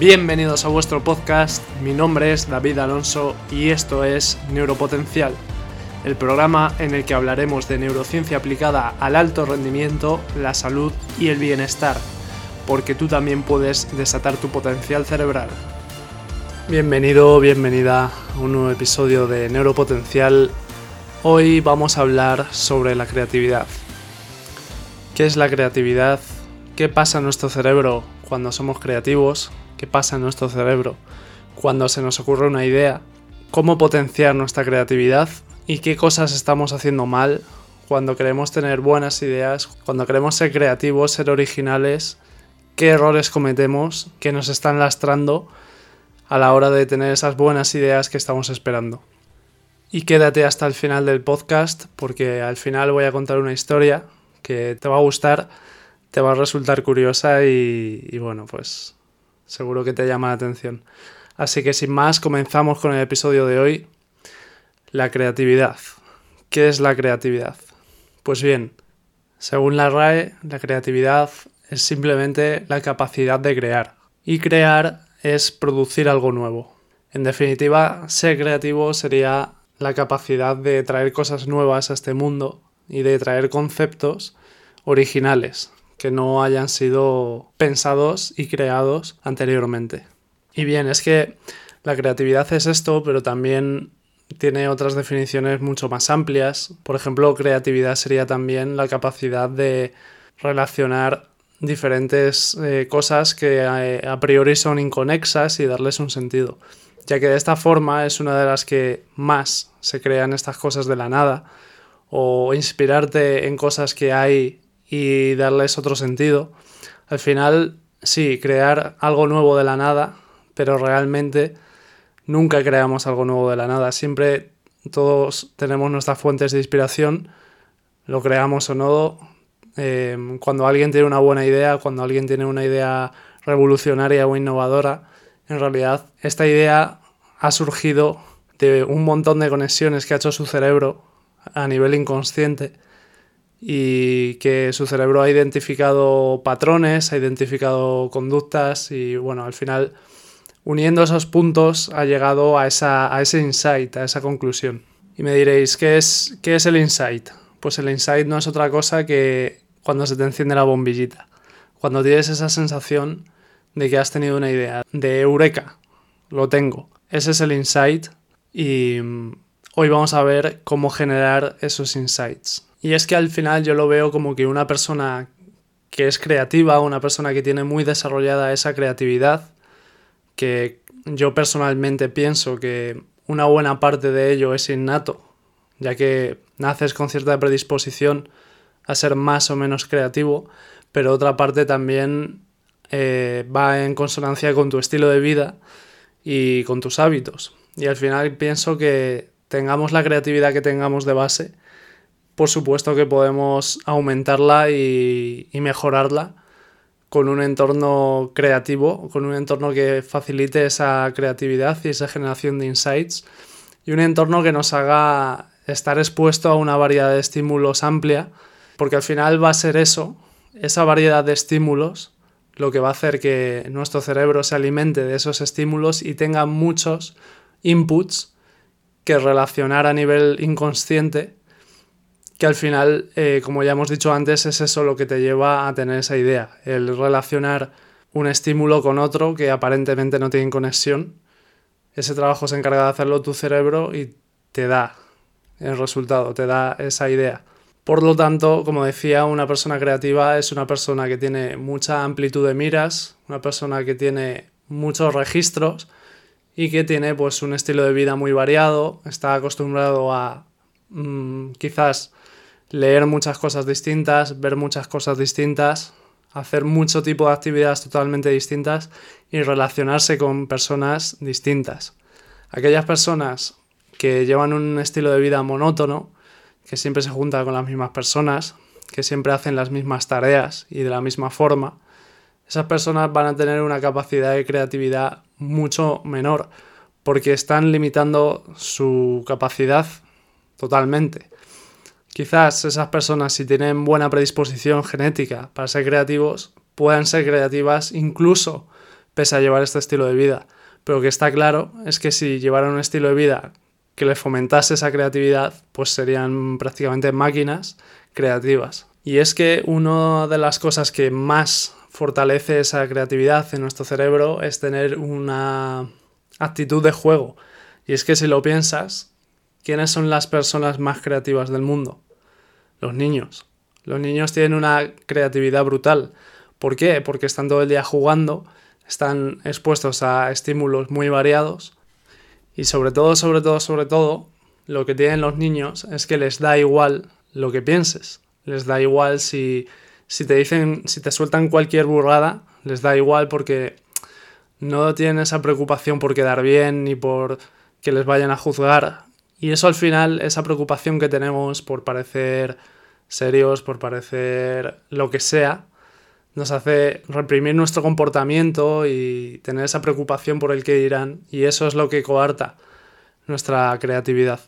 Bienvenidos a vuestro podcast, mi nombre es David Alonso y esto es Neuropotencial, el programa en el que hablaremos de neurociencia aplicada al alto rendimiento, la salud y el bienestar, porque tú también puedes desatar tu potencial cerebral. Bienvenido, bienvenida a un nuevo episodio de Neuropotencial. Hoy vamos a hablar sobre la creatividad. ¿Qué es la creatividad? ¿Qué pasa en nuestro cerebro cuando somos creativos? ¿Qué pasa en nuestro cerebro cuando se nos ocurre una idea? ¿Cómo potenciar nuestra creatividad? ¿Y qué cosas estamos haciendo mal cuando queremos tener buenas ideas, cuando queremos ser creativos, ser originales? ¿Qué errores cometemos que nos están lastrando? a la hora de tener esas buenas ideas que estamos esperando. Y quédate hasta el final del podcast porque al final voy a contar una historia que te va a gustar, te va a resultar curiosa y, bueno, pues seguro que te llama la atención. Así que sin más, comenzamos con el episodio de hoy. La creatividad. ¿Qué es la creatividad? Pues bien, según la RAE, la creatividad es simplemente la capacidad de crear. Y crear es producir algo nuevo. En definitiva, ser creativo sería la capacidad de traer cosas nuevas a este mundo y de traer conceptos originales que no hayan sido pensados y creados anteriormente. Y bien, es que la creatividad es esto, pero también tiene otras definiciones mucho más amplias. Por ejemplo, creatividad sería también la capacidad de relacionar diferentes eh, cosas que eh, a, priori son inconexas y darles un sentido, ya que de esta forma es una de las que más se crean estas cosas de la nada, o inspirarte en cosas que hay y darles otro sentido. Al final, sí, crear algo nuevo de la nada, pero realmente nunca creamos algo nuevo de la nada, siempre todos tenemos nuestras fuentes de inspiración, lo creamos o no, Em, cuando alguien tiene una buena idea, cuando alguien tiene una idea revolucionaria o innovadora, en realidad esta idea ha surgido de un montón de conexiones que ha hecho su cerebro a nivel inconsciente y que su cerebro ha identificado patrones, ha identificado conductas y bueno, al final uniendo esos puntos ha llegado a, esa, a ese insight, a esa conclusión. Y me diréis, ¿qué es, ¿qué es el insight? Pues el insight no es otra cosa que cuando se te enciende la bombillita. Cuando tienes esa sensación de que has tenido una idea, de eureka, lo tengo. Ese es el insight y mm, hoy vamos a ver cómo generar esos insights. Y es que al final yo lo veo como que una persona que es creativa, una persona que tiene muy desarrollada esa creatividad, que yo personalmente pienso que una buena parte de ello es innato, ya que naces con cierta predisposición a ser más o menos creativo, pero otra parte también eh, va en consonancia con tu estilo de vida y con tus hábitos. Y al final pienso que tengamos la creatividad que tengamos de base, por supuesto que podemos aumentarla y, mejorarla con un entorno creativo, con un entorno que facilite esa creatividad y esa generación de insights y un entorno que nos haga estar expuesto a una variedad de estímulos amplia, porque al final va a ser eso, esa variedad de estímulos, lo que va a hacer que nuestro cerebro se alimente de esos estímulos y tenga muchos inputs que relacionar a nivel inconsciente, que al final, eh, como ya hemos dicho antes, es eso lo que te lleva a tener esa idea, el relacionar un estímulo con otro que aparentemente no tienen conexión. Ese trabajo se encarga de hacerlo tu cerebro y te da el resultado, te da esa idea. Por lo tanto, como decía, una persona creativa es una persona que tiene mucha amplitud de miras, una persona que tiene muchos registros y que tiene pues un estilo de vida muy variado, está acostumbrado a mm, quizás leer muchas cosas distintas, ver muchas cosas distintas, hacer mucho tipo de actividades totalmente distintas y relacionarse con personas distintas. Aquellas personas que llevan un estilo de vida monótono, que siempre se junta con las mismas personas, que siempre hacen las mismas tareas y de la misma forma, esas personas van a tener una capacidad de creatividad mucho menor, porque están limitando su capacidad totalmente. Quizás esas personas, si tienen buena predisposición genética para ser creativos, puedan ser creativas incluso pese a llevar este estilo de vida. Pero que está claro es que si llevaran un estilo de vida que les fomentase esa creatividad, pues serían prácticamente máquinas creativas. Y es que una de las cosas que más fortalece esa creatividad en nuestro cerebro es tener una actitud de juego. Y es que si lo piensas, ¿quiénes son las personas más creativas del mundo? Los niños. Los niños tienen una creatividad brutal. ¿Por qué? Porque están todo el día jugando, están expuestos a estímulos muy variados y sobre todo, sobre todo, sobre todo, lo que tienen los niños es que les da igual lo que pienses. Les da igual si, si te dicen, si te sueltan cualquier burrada, les da igual porque no tienen esa preocupación por quedar bien ni por que les vayan a juzgar. Y eso al final, esa preocupación que tenemos por parecer serios, por parecer lo que sea, nos hace reprimir nuestro comportamiento y tener esa preocupación por el que dirán. Y eso es lo que coarta nuestra creatividad.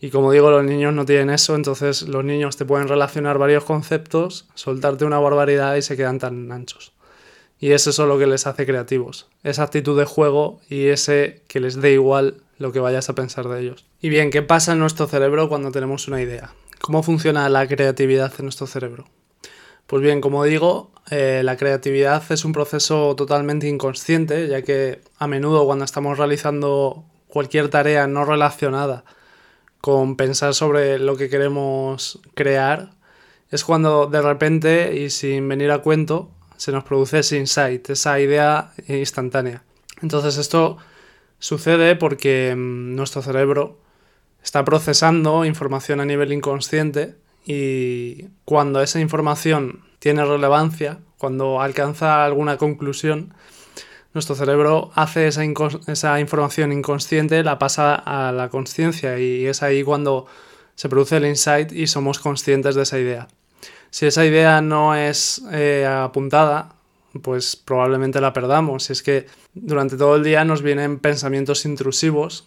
Y como digo, los niños no tienen eso, entonces los niños te pueden relacionar varios conceptos, soltarte una barbaridad y se quedan tan anchos. Y es eso lo que les hace creativos, esa actitud de juego y ese que les dé igual lo que vayas a pensar de ellos. Y bien, ¿qué pasa en nuestro cerebro cuando tenemos una idea? ¿Cómo funciona la creatividad en nuestro cerebro? Pues bien, como digo, eh, la creatividad es un proceso totalmente inconsciente, ya que a menudo cuando estamos realizando cualquier tarea no relacionada con pensar sobre lo que queremos crear, es cuando de repente y sin venir a cuento se nos produce ese insight, esa idea instantánea. Entonces esto sucede porque mm, nuestro cerebro está procesando información a nivel inconsciente y cuando esa información tiene relevancia, cuando alcanza alguna conclusión, nuestro cerebro hace esa, esa información inconsciente, la pasa a la conciencia y es ahí cuando se produce el insight y somos conscientes de esa idea. Si esa idea no es eh, apuntada, pues probablemente la perdamos. Es que durante todo el día nos vienen pensamientos intrusivos.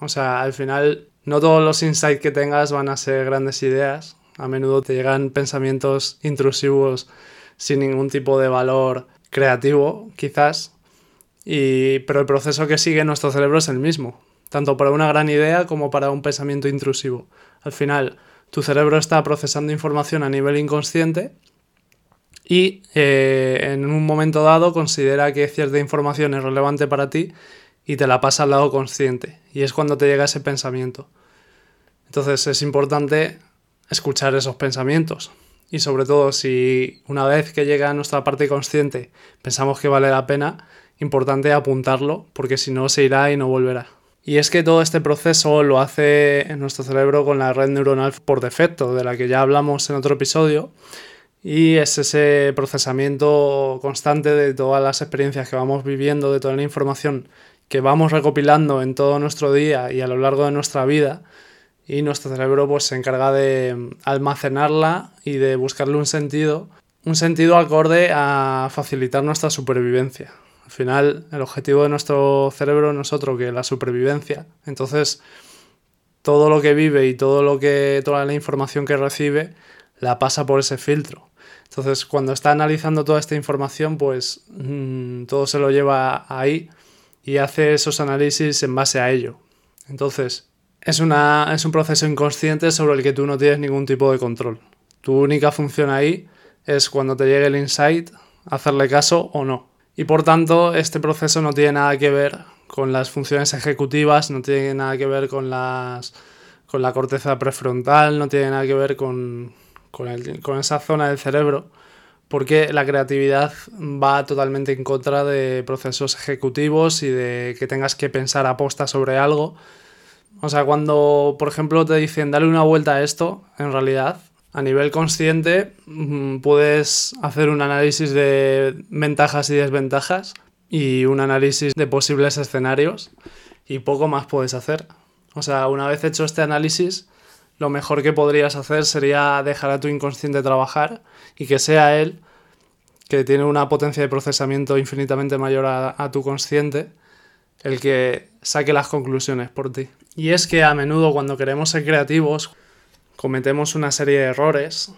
O sea, al final no todos los insights que tengas van a ser grandes ideas. A menudo te llegan pensamientos intrusivos sin ningún tipo de valor creativo, quizás. Y, pero el proceso que sigue nuestro cerebro es el mismo, tanto para una gran idea como para un pensamiento intrusivo. Al final, tu cerebro está procesando información a nivel inconsciente y eh, en un momento dado considera que cierta información es relevante para ti y te la pasa al lado consciente. Y es cuando te llega ese pensamiento. Entonces es importante escuchar esos pensamientos. Y sobre todo si una vez que llega a nuestra parte consciente pensamos que vale la pena, importante apuntarlo porque si no se irá y no volverá. Y es que todo este proceso lo hace en nuestro cerebro con la red neuronal por defecto, de la que ya hablamos en otro episodio. Y es ese procesamiento constante de todas las experiencias que vamos viviendo, de toda la información que vamos recopilando en todo nuestro día y a lo largo de nuestra vida. Y nuestro cerebro pues, se encarga de almacenarla y de buscarle un sentido, un sentido acorde a facilitar nuestra supervivencia. Al final, el objetivo de nuestro cerebro no es otro que la supervivencia. Entonces, todo lo que vive y todo lo que toda la información que recibe la pasa por ese filtro. Entonces, cuando está analizando toda esta información, pues mm, todo se lo lleva ahí y hace esos análisis en base a ello. Entonces, es, una, es un proceso inconsciente sobre el que tú no tienes ningún tipo de control. Tu única función ahí es cuando te llegue el insight, hacerle caso o no. Y por tanto, este proceso no tiene nada que ver con las funciones ejecutivas, no tiene nada que ver con, las, con la corteza prefrontal, no tiene nada que ver con, con, esa zona del cerebro, porque la creatividad va totalmente en contra de procesos ejecutivos y de que tengas que pensar aposta sobre algo. O sea, cuando, por ejemplo, te dicen dale una vuelta a esto, en realidad a nivel consciente mm, puedes hacer un análisis de ventajas y desventajas y un análisis de posibles escenarios y poco más puedes hacer. O sea, una vez hecho este análisis, lo mejor que podrías hacer sería dejar a tu inconsciente trabajar y que sea él, que tiene una potencia de procesamiento infinitamente mayor a, a tu consciente, el que saque las conclusiones por ti. Y es que a menudo cuando queremos ser creativos, cometemos una serie de errores,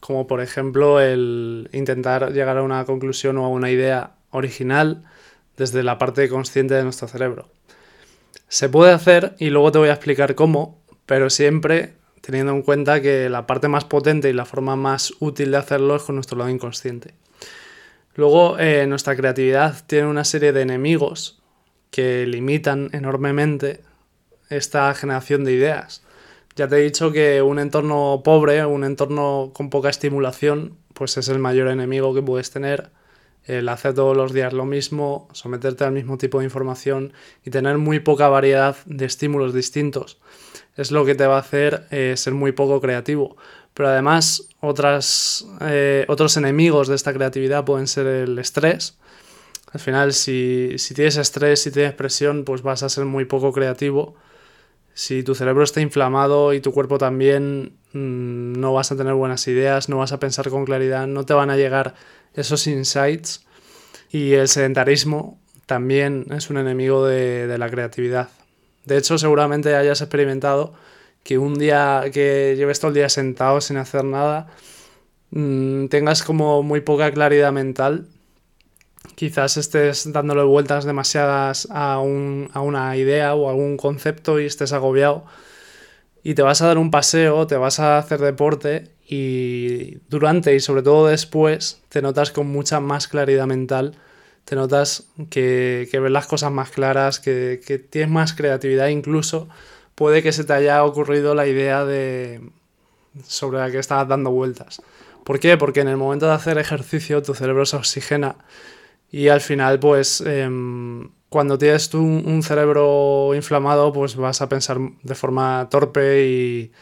como por ejemplo el intentar llegar a una conclusión o a una idea original desde la parte consciente de nuestro cerebro. Se puede hacer y luego te voy a explicar cómo, pero siempre teniendo en cuenta que la parte más potente y la forma más útil de hacerlo es con nuestro lado inconsciente. Luego, eh, nuestra creatividad tiene una serie de enemigos que limitan enormemente esta generación de ideas. Ya te he dicho que un entorno pobre, un entorno con poca estimulación, pues es el mayor enemigo que puedes tener. El hacer todos los días lo mismo, someterte al mismo tipo de información y tener muy poca variedad de estímulos distintos es lo que te va a hacer eh, ser muy poco creativo. Pero además, otras, eh, otros enemigos de esta creatividad pueden ser el estrés. Al final, si, tienes estrés, si tienes presión, pues vas a ser muy poco creativo. Si tu cerebro está inflamado y tu cuerpo también, mm, no vas a tener buenas ideas, no vas a pensar con claridad, no te van a llegar esos insights. Y el sedentarismo también es un enemigo de la creatividad. De hecho, seguramente hayas experimentado que un día que lleves todo el día sentado sin hacer nada, mm, tengas como muy poca claridad mental. Quizás estés dándole vueltas demasiadas a, a una idea o algún concepto y estés agobiado. Y te vas a dar un paseo, te vas a hacer deporte y durante y sobre todo después te notas con mucha más claridad mental te notas que, ves las cosas más claras, que, tienes más creatividad, incluso puede que se te haya ocurrido la idea de sobre la que estabas dando vueltas. ¿Por qué? Porque en el momento de hacer ejercicio tu cerebro se oxigena y al final pues em, cuando tienes un cerebro inflamado pues vas a pensar de forma torpe y,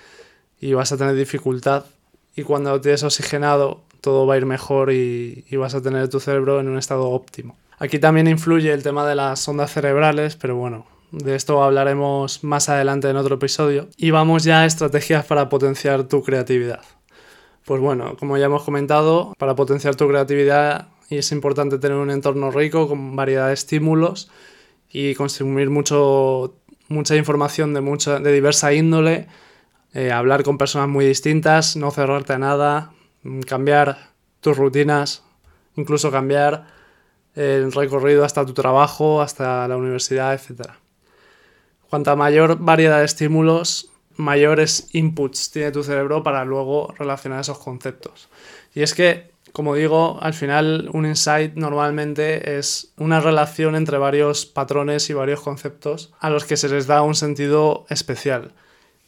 y vas a tener dificultad y cuando tienes oxigenado todo va a ir mejor y, vas a tener tu cerebro en un estado óptimo. Aquí también influye el tema de las ondas cerebrales, pero bueno, de esto hablaremos más adelante en otro episodio. Y vamos ya a estrategias para potenciar tu creatividad. Pues bueno, como ya hemos comentado, para potenciar tu creatividad es importante tener un entorno rico con variedad de estímulos y consumir mucho, mucha información de, de diversa índole, eh, hablar con personas muy distintas, no cerrarte a nada, cambiar tus rutinas, incluso cambiar el recorrido hasta tu trabajo, hasta la universidad, etc. Cuanta mayor variedad de estímulos, mayores inputs tiene tu cerebro para luego relacionar esos conceptos. Y es que, como digo, al final un insight normalmente es una relación entre varios patrones y varios conceptos a los que se les da un sentido especial.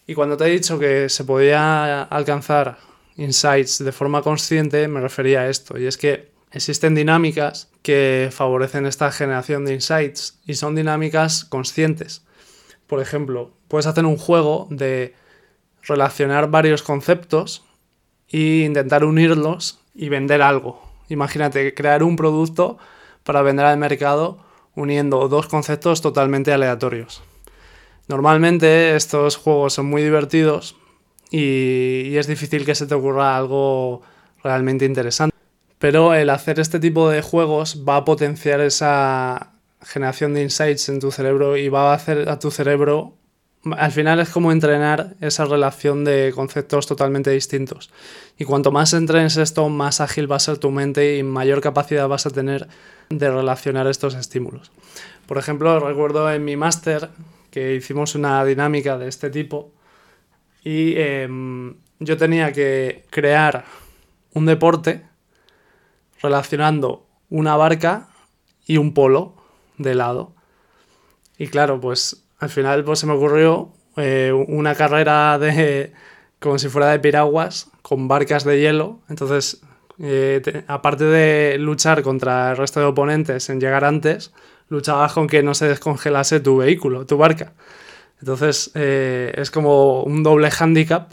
Y cuando te he dicho que se podía alcanzar insights de forma consciente me refería a esto, y es que existen dinámicas que favorecen esta generación de insights y son dinámicas conscientes. Por ejemplo, puedes hacer un juego de relacionar varios conceptos e intentar unirlos y vender algo. Imagínate crear un producto para vender al mercado uniendo dos conceptos totalmente aleatorios. Normalmente estos juegos son muy divertidos y, es difícil que se te ocurra algo realmente interesante. Pero el hacer este tipo de juegos va a potenciar esa generación de insights en tu cerebro y va a hacer a tu cerebro al final es como entrenar esa relación de conceptos totalmente distintos. Y cuanto más entrenes esto, más ágil va a ser tu mente y mayor capacidad vas a tener de relacionar estos estímulos. Por ejemplo, recuerdo en mi máster que hicimos una dinámica de este tipo y em, yo tenía que crear un deporte relacionando una barca y un polo de lado. Y claro, pues al final pues, se me ocurrió eh, una carrera de como si fuera de piraguas con barcas de hielo. Entonces, eh, aparte de luchar contra el resto de oponentes en llegar antes, luchabas con que no se descongelase tu vehículo, tu barca. Entonces eh, es como un doble handicap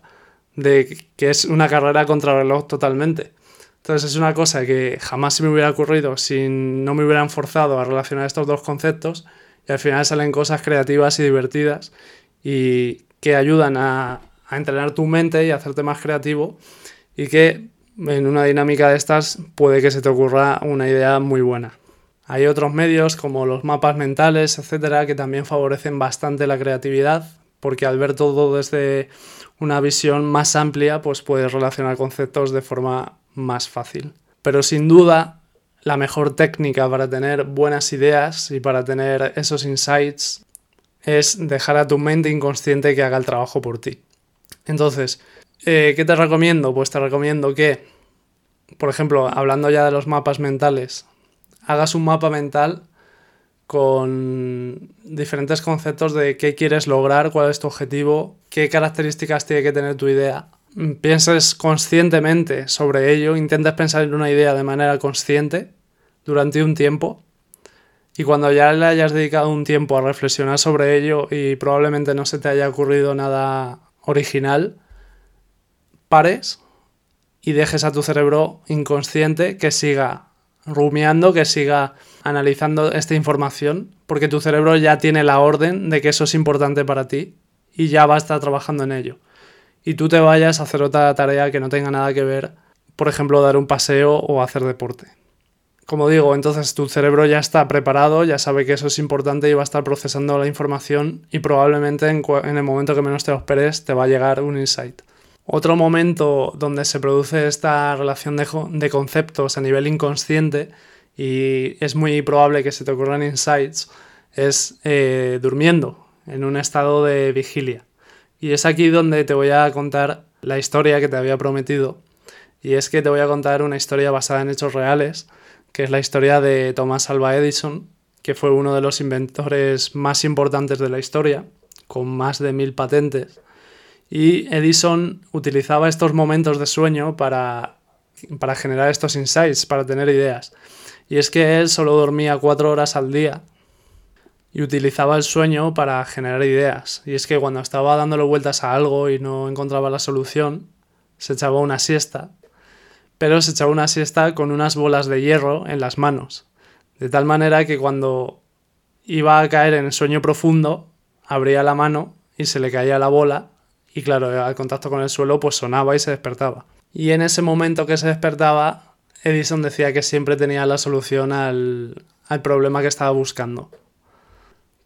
de que es una carrera contra totalmente. Entonces es una cosa que jamás se me hubiera ocurrido si no me hubieran forzado a relacionar estos dos conceptos y al final salen cosas creativas y divertidas y que ayudan a, a entrenar tu mente y a hacerte más creativo y que en una dinámica de estas puede que se te ocurra una idea muy buena. Hay otros medios como los mapas mentales, etcétera, que también favorecen bastante la creatividad, porque al ver todo desde una visión más amplia, pues puedes relacionar conceptos de forma más fácil. Pero sin duda, la mejor técnica para tener buenas ideas y para tener esos insights es dejar a tu mente inconsciente que haga el trabajo por ti. Entonces, eh, ¿qué te recomiendo? Pues te recomiendo que, por ejemplo, hablando ya de los mapas mentales, hagas un mapa mental con diferentes conceptos de qué quieres lograr, cuál es tu objetivo, qué características tiene que tener tu idea. Pienses conscientemente sobre ello, intentes pensar en una idea de manera consciente durante un tiempo y cuando ya le hayas dedicado un tiempo a reflexionar sobre ello y probablemente no se te haya ocurrido nada original, pares y dejes a tu cerebro inconsciente que siga rumiando, que siga analizando esta información, porque tu cerebro ya tiene la orden de que eso es importante para ti y ya va a estar trabajando en ello. Y tú te vayas a hacer otra tarea que no tenga nada que ver, por ejemplo, dar un paseo o hacer deporte. Como digo, entonces tu cerebro ya está preparado, ya sabe que eso es importante y va a estar procesando la información y probablemente en, el momento que menos te lo esperes te va a llegar un insight. Otro momento donde se produce esta relación de, conceptos a nivel inconsciente y es muy probable que se te ocurran insights es eh, durmiendo, en un estado de vigilia. Y es aquí donde te voy a contar la historia que te había prometido. Y es que te voy a contar una historia basada en hechos reales, que es la historia de Thomas Alva Edison, que fue uno de los inventores más importantes de la historia, con más de mil patentes y Edison utilizaba estos momentos de sueño para, para generar estos insights, para tener ideas. Y es que él solo dormía cuatro horas al día y utilizaba el sueño para generar ideas. Y es que cuando estaba dándole vueltas a algo y no encontraba la solución, se echaba una siesta, pero se echaba una siesta con unas bolas de hierro en las manos. De tal manera que cuando iba a caer en el sueño profundo, abría la mano y se le caía la bola y claro, al contacto con el suelo pues sonaba y se despertaba. Y en ese momento que se despertaba, Edison decía que siempre tenía la solución al, al problema que estaba buscando.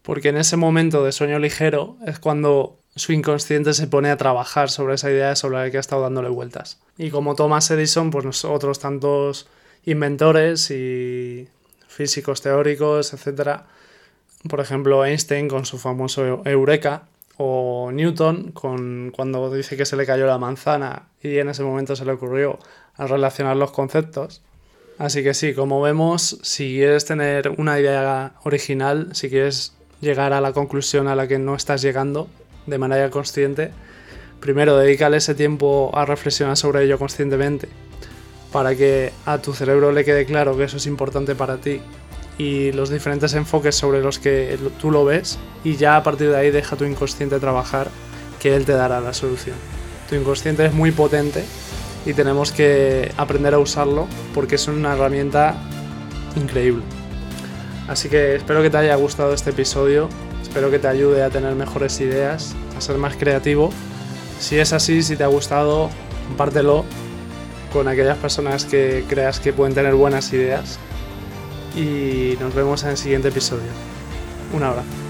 Porque en ese momento de sueño ligero es cuando su inconsciente se pone a trabajar sobre esa idea sobre la que ha estado dándole vueltas. Y como Thomas Edison, pues nosotros tantos inventores y físicos teóricos, etc. Por ejemplo, Einstein con su famoso Eureka, o Newton con, cuando dice que se le cayó la manzana y en ese momento se le ocurrió a relacionar los conceptos. Así que sí, como vemos, si quieres tener una idea original, si quieres llegar a la conclusión a la que no estás llegando de manera consciente, primero dedícale ese tiempo a reflexionar sobre ello conscientemente para que a tu cerebro le quede claro que eso es importante para ti y los diferentes enfoques sobre los que tú lo ves y ya a partir de ahí deja tu inconsciente trabajar que él te dará la solución. Tu inconsciente es muy potente y tenemos que aprender a usarlo porque es una herramienta increíble. Así que espero que te haya gustado este episodio, espero que te ayude a tener mejores ideas, a ser más creativo. Si es así, si te ha gustado, compártelo con aquellas personas que creas que pueden tener buenas ideas y nos vemos en el siguiente episodio. Un abrazo.